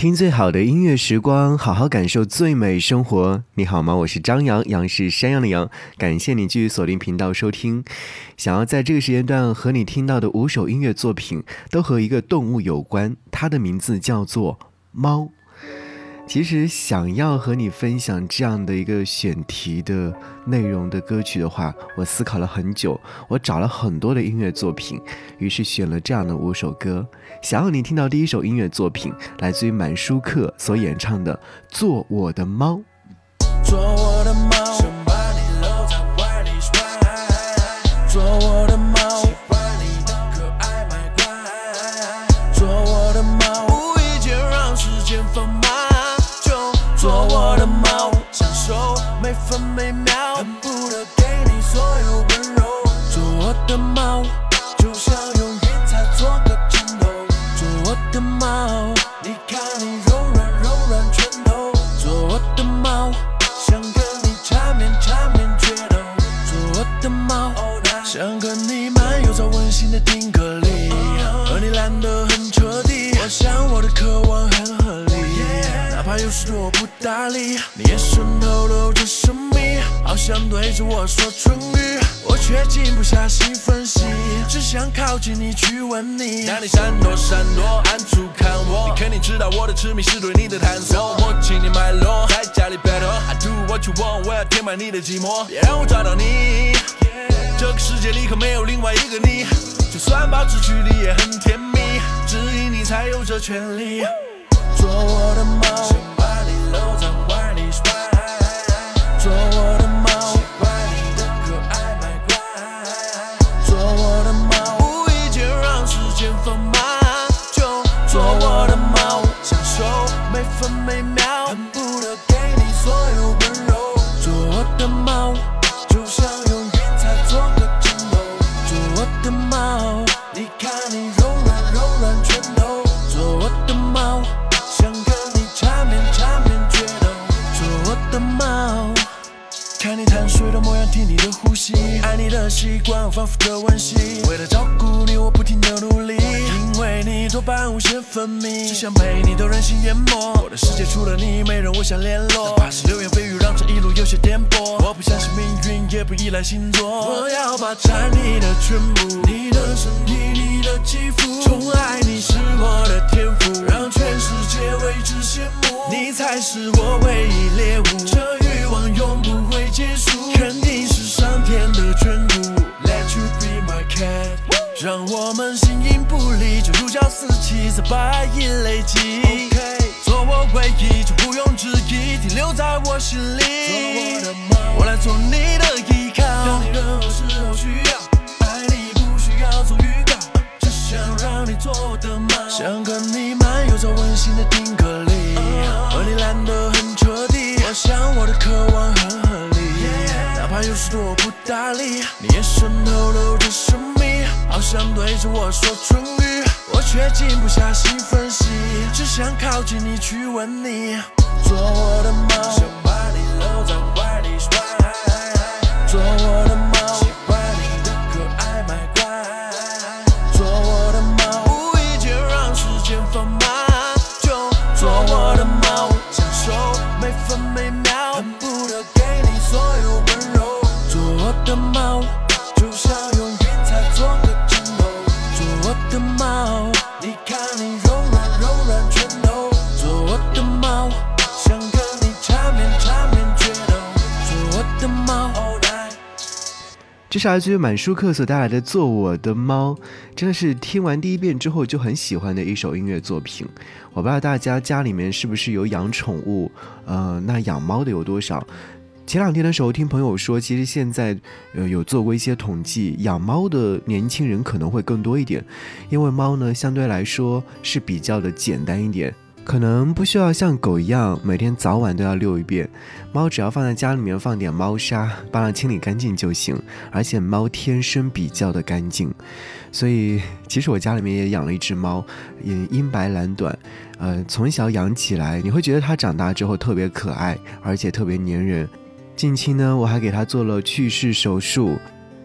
听最好的音乐时光，好好感受最美生活。你好吗？我是张扬，杨是山羊的羊。感谢你继续锁定频道收听。想要在这个时间段和你听到的五首音乐作品，都和一个动物有关，它的名字叫做猫。其实想要和你分享这样的一个选题的内容的歌曲的话，我思考了很久，我找了很多的音乐作品，于是选了这样的五首歌。想要你听到第一首音乐作品，来自于满舒克所演唱的《做我的猫》。做知道我的痴迷是对你的探索。我请你脉络，还家里 battle，I do what you want，我要填满你的寂寞，别让我抓到你。这个世界里可没有另外一个你，就算保持距离也很甜蜜，只因你才有这权利。做我的猫，分每秒，恨不得给你所有温柔。做我的猫，就像用云彩做个枕头。做我的猫，你看你柔软柔软拳头。做我的猫，想跟你缠绵缠绵决斗。做我的猫。看你贪睡的模样，听你的呼吸，爱你的习惯，仿佛分泌，只想被你都任性淹没。我的世界除了你，没人我想联络。哪怕是流言蜚语，让这一路有些颠簸。我不相信命运，也不依赖星座。我要霸占你的全部，你的身体，你的肌肤，宠爱你是我的天赋，让全世界为之羡慕。你才是我唯一猎物，这欲望永不会结束，肯定是上天的眷顾。Let you be my cat，让我们形影不离，就如胶似漆，在白银累积。做我唯一，就毋庸置疑，停留在我心里。做我的猫，我来做你的依靠，当你任何时候需要，爱你不需要做预告，只想让你做我的猫，想跟你漫游在温馨的定格里，和你懒得很彻底。我想我的渴望很合理，哪怕有时我不搭理，你眼神透露着神秘，好像对着我说春语，我却静不下心分析，只想靠近你去吻你，做我的猫，想把你搂在怀里睡，做我的这是来自于满舒克所带来的《做我的猫》，真的是听完第一遍之后就很喜欢的一首音乐作品。我不知道大家家里面是不是有养宠物，呃，那养猫的有多少？前两天的时候听朋友说，其实现在呃有做过一些统计，养猫的年轻人可能会更多一点，因为猫呢相对来说是比较的简单一点。可能不需要像狗一样每天早晚都要遛一遍，猫只要放在家里面放点猫砂，帮它清理干净就行。而且猫天生比较的干净，所以其实我家里面也养了一只猫，也英白蓝短，呃，从小养起来，你会觉得它长大之后特别可爱，而且特别粘人。近期呢，我还给它做了去势手术。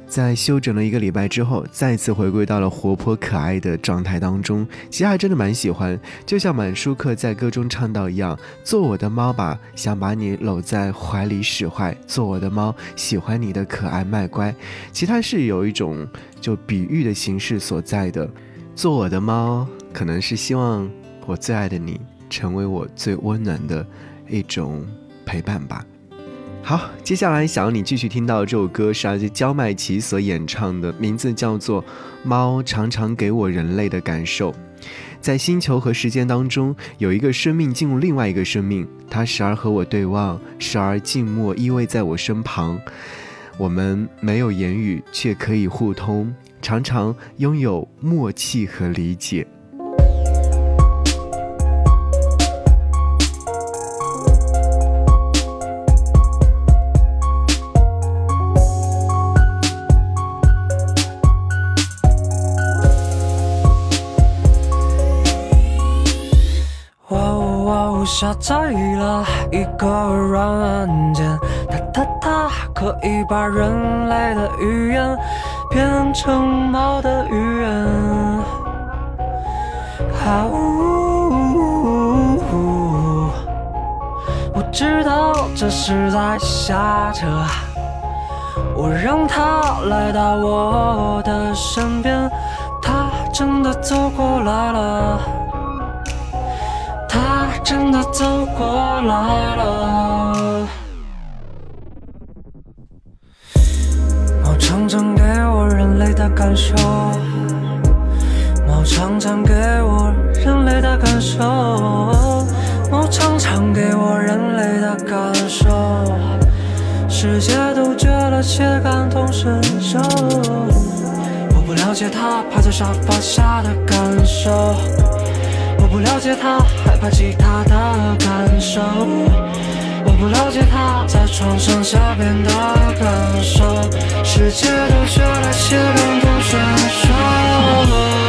在休整了一个礼拜之后，再次回归到了活泼可爱的状态当中，其实还真的蛮喜欢。就像满舒克在歌中唱到一样：“做我的猫吧，想把你搂在怀里使坏；做我的猫，喜欢你的可爱卖乖。”其他是有一种就比喻的形式所在的。做我的猫，可能是希望我最爱的你成为我最温暖的一种陪伴吧。好，接下来想要你继续听到这首歌是来自焦麦琪所演唱的，名字叫做《猫常常给我人类的感受》。在星球和时间当中，有一个生命进入另外一个生命，它时而和我对望，时而静默依偎在我身旁。我们没有言语，却可以互通，常常拥有默契和理解。下载了一个软件，它它它可以把人类的语言变成猫的语言。啊呜！我知道这是在瞎扯，我让它来到我的身边，它真的走过来了。他真的走过来了。猫常常给我人类的感受，猫常常给我人类的感受，猫常常给我人类的感受，世界都绝了且感同身受。我不了解他趴在沙发下的感受。我不了解他害怕其他的感受，我不了解他在床上小便的感受，世界都学了些感同选手。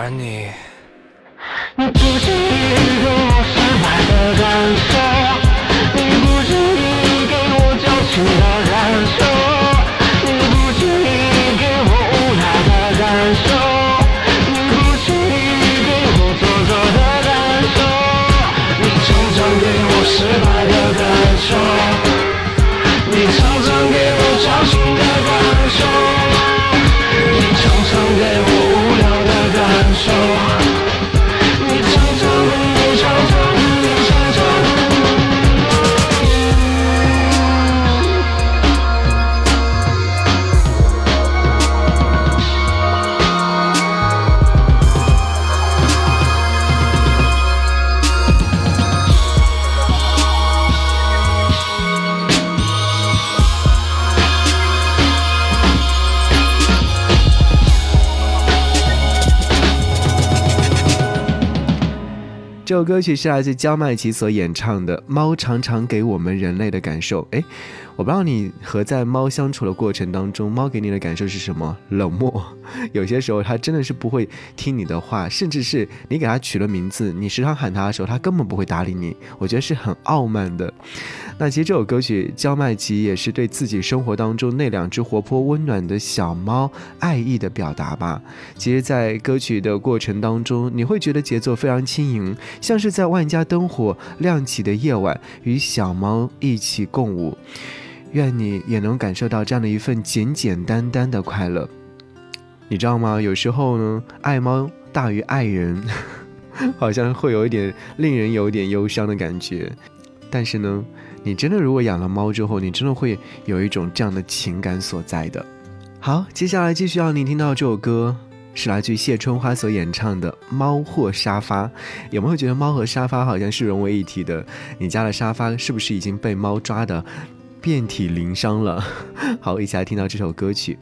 而你，你不经意这首歌曲是来自焦迈奇所演唱的《猫常常给我们人类的感受》。诶，我不知道你和在猫相处的过程当中，猫给你的感受是什么？冷漠。有些时候它真的是不会听你的话，甚至是你给它取了名字，你时常喊它的时候，它根本不会搭理你。我觉得是很傲慢的。那其实这首歌曲，焦麦琪也是对自己生活当中那两只活泼温暖的小猫爱意的表达吧。其实，在歌曲的过程当中，你会觉得节奏非常轻盈，像是在万家灯火亮起的夜晚，与小猫一起共舞。愿你也能感受到这样的一份简简单单的快乐。你知道吗？有时候呢，爱猫大于爱人，好像会有一点令人有点忧伤的感觉。但是呢，你真的如果养了猫之后，你真的会有一种这样的情感所在的。好，接下来继续要你听到这首歌，是来自于谢春花所演唱的《猫或沙发》。有没有觉得猫和沙发好像是融为一体的？你家的沙发是不是已经被猫抓的遍体鳞伤了？好，一起来听到这首歌曲。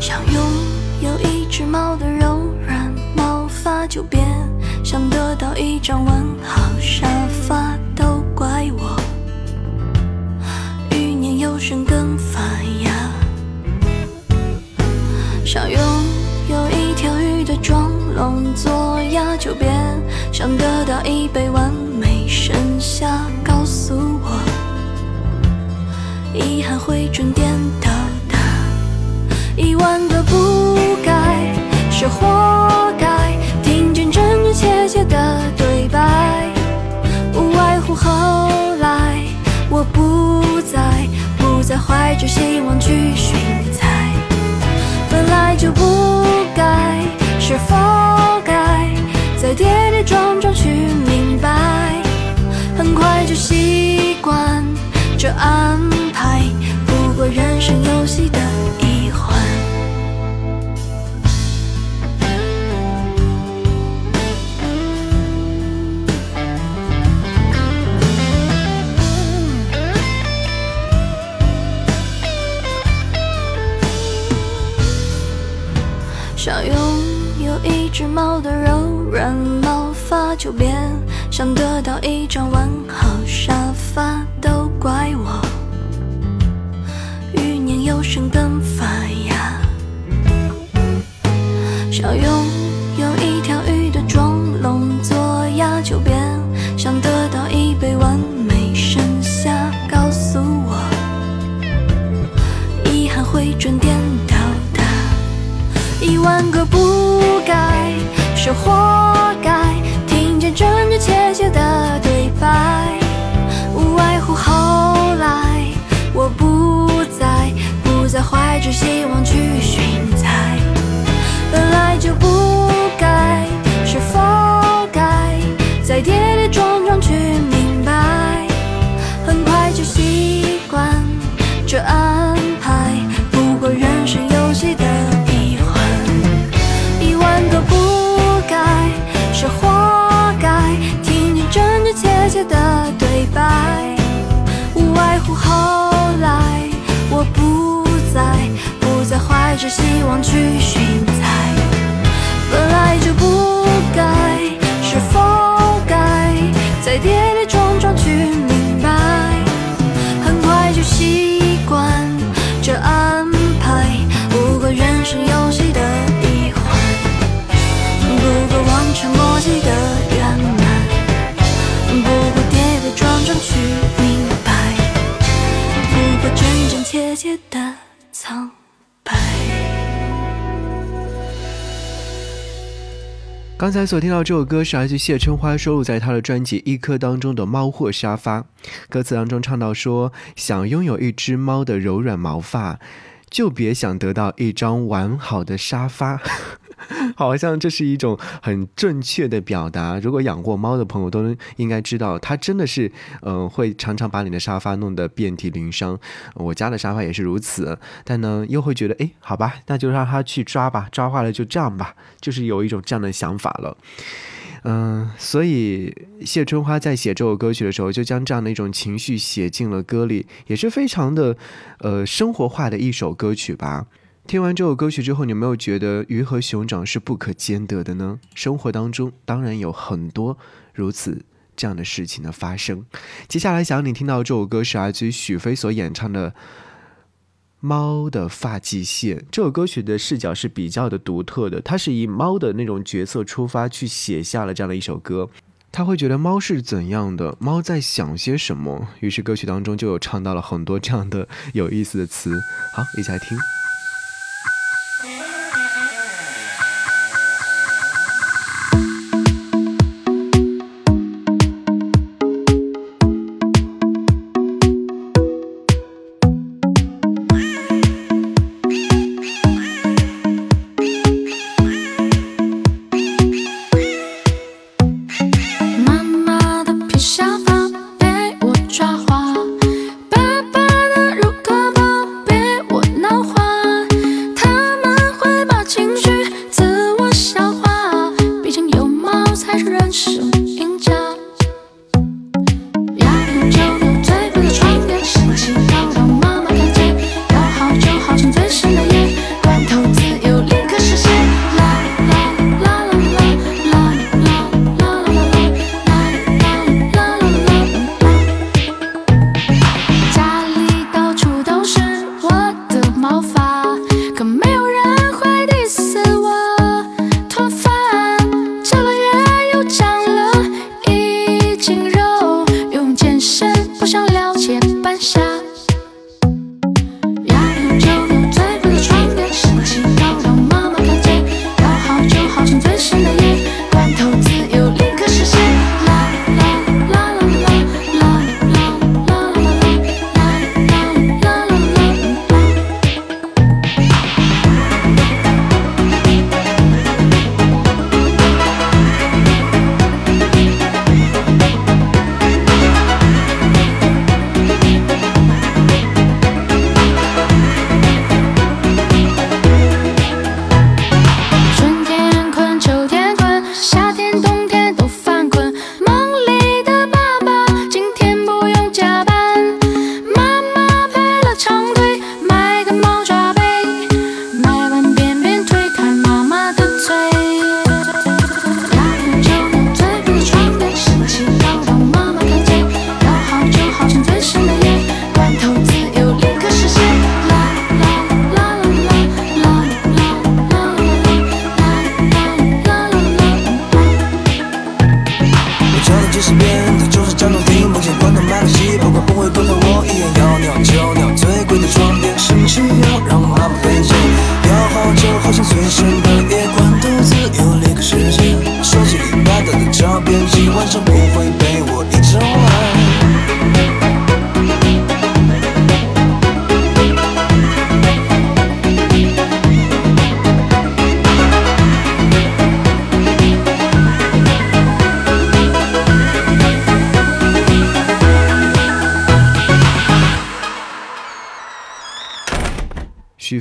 想拥有一只猫的柔软毛发，就别想得到一张该，听见真真切切的对白，无外乎后来我不再不再怀着希望去寻猜，本来就不该是否该再跌跌撞撞去明白，很快就习惯这安排，不过人生游戏的有一只猫的柔软毛发，就别想得到一张完好沙发，都怪我欲念又生根发芽。想拥一万个不该是活该，听见真真切切的对白，无外乎后来我不再不再怀着希望去只希望去寻猜，本来就不该是否该再跌跌撞撞去刚才所听到这首歌是来自谢春花收录在她的专辑《一颗》当中的《猫或沙发》，歌词当中唱到说：“想拥有一只猫的柔软毛发，就别想得到一张完好的沙发。”好像这是一种很正确的表达。如果养过猫的朋友都应该知道，它真的是，嗯、会常常把你的沙发弄得遍体鳞伤。我家的沙发也是如此，但呢，又会觉得，哎，好吧，那就让它去抓吧，抓坏了就这样吧，就是有一种这样的想法了。嗯，所以谢春花在写这首歌曲的时候，就将这样的一种情绪写进了歌里，也是非常的，呃，生活化的一首歌曲吧。听完这首歌曲之后，你有没有觉得鱼和熊掌是不可兼得的呢？生活当中当然有很多如此这样的事情的发生。接下来想让你听到这首歌是来自于许飞所演唱的《猫的发际线》。这首歌曲的视角是比较的独特的，它是以猫的那种角色出发去写下了这样的一首歌。他会觉得猫是怎样的，猫在想些什么。于是歌曲当中就有唱到了很多这样的有意思的词。好，一起来听。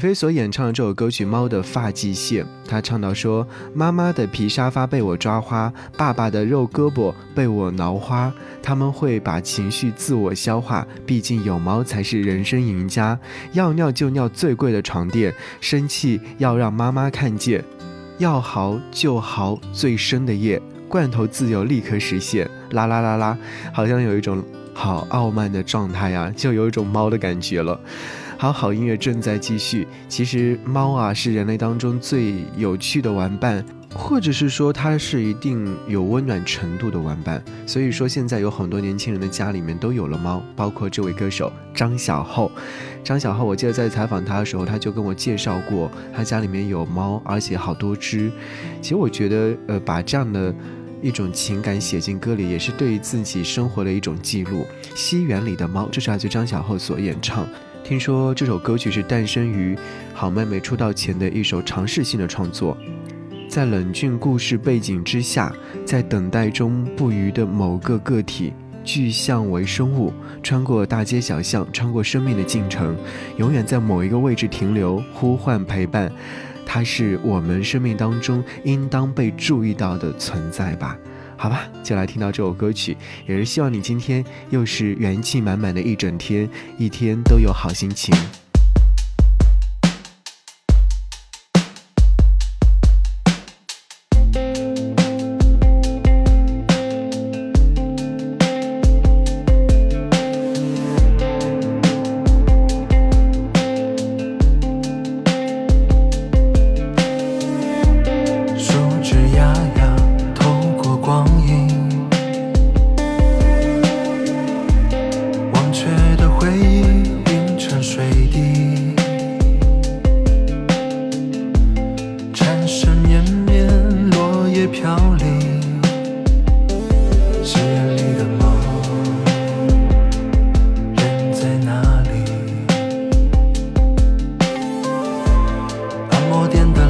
许飞所演唱的这首歌曲《猫的发际线》，他唱到说：“妈妈的皮沙发被我抓花，爸爸的肉胳膊被我挠花。他们会把情绪自我消化，毕竟有猫才是人生赢家。要尿就尿最贵的床垫，生气要让妈妈看见，要嚎就嚎最深的夜，罐头自由立刻实现。啦啦啦啦，好像有一种好傲慢的状态啊，就有一种猫的感觉了。”好好音乐正在继续。其实猫啊是人类当中最有趣的玩伴，或者是说它是一定有温暖程度的玩伴。所以说现在有很多年轻人的家里面都有了猫，包括这位歌手张小厚。张小厚，我记得在采访他的时候，他就跟我介绍过，他家里面有猫，而且好多只。其实我觉得，呃，把这样的。一种情感写进歌里，也是对于自己生活的一种记录。西园里的猫，这是来自张小厚所演唱。听说这首歌曲是诞生于好妹妹出道前的一首尝试性的创作，在冷峻故事背景之下，在等待中不渝的某个个体，具象为生物，穿过大街小巷，穿过生命的进程，永远在某一个位置停留，呼唤陪伴。它是我们生命当中应当被注意到的存在吧。好吧，就来听到这首歌曲，也是希望你今天又是元气满满的一整天，一天都有好心情。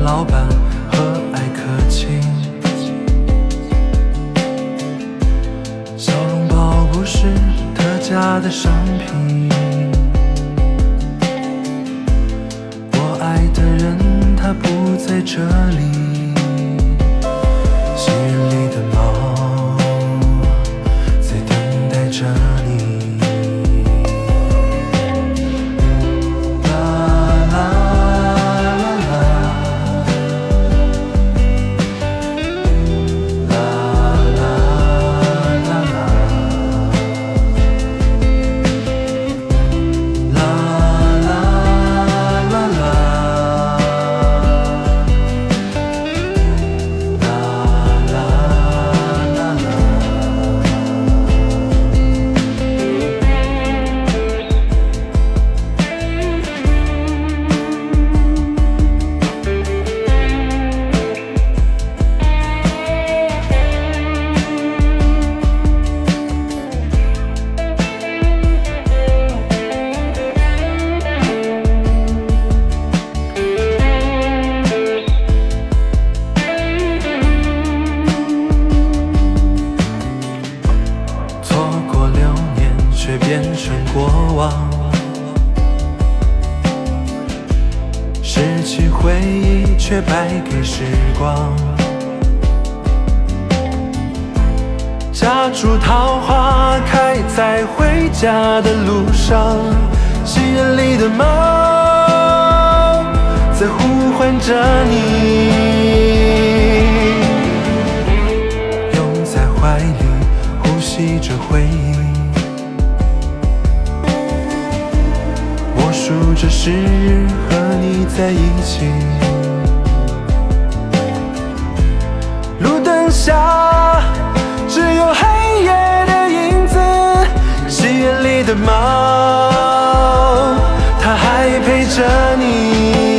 老板和蔼可亲。小笼包不是特价的商品我爱的人他不在这里。忆，却败给时光。夹竹桃花开在回家的路上，戏院里的猫在呼唤着你。拥在怀里，呼吸着回忆。我数着时日和你在一起。下，只有黑夜的影子，戏院里的猫，它还陪着你。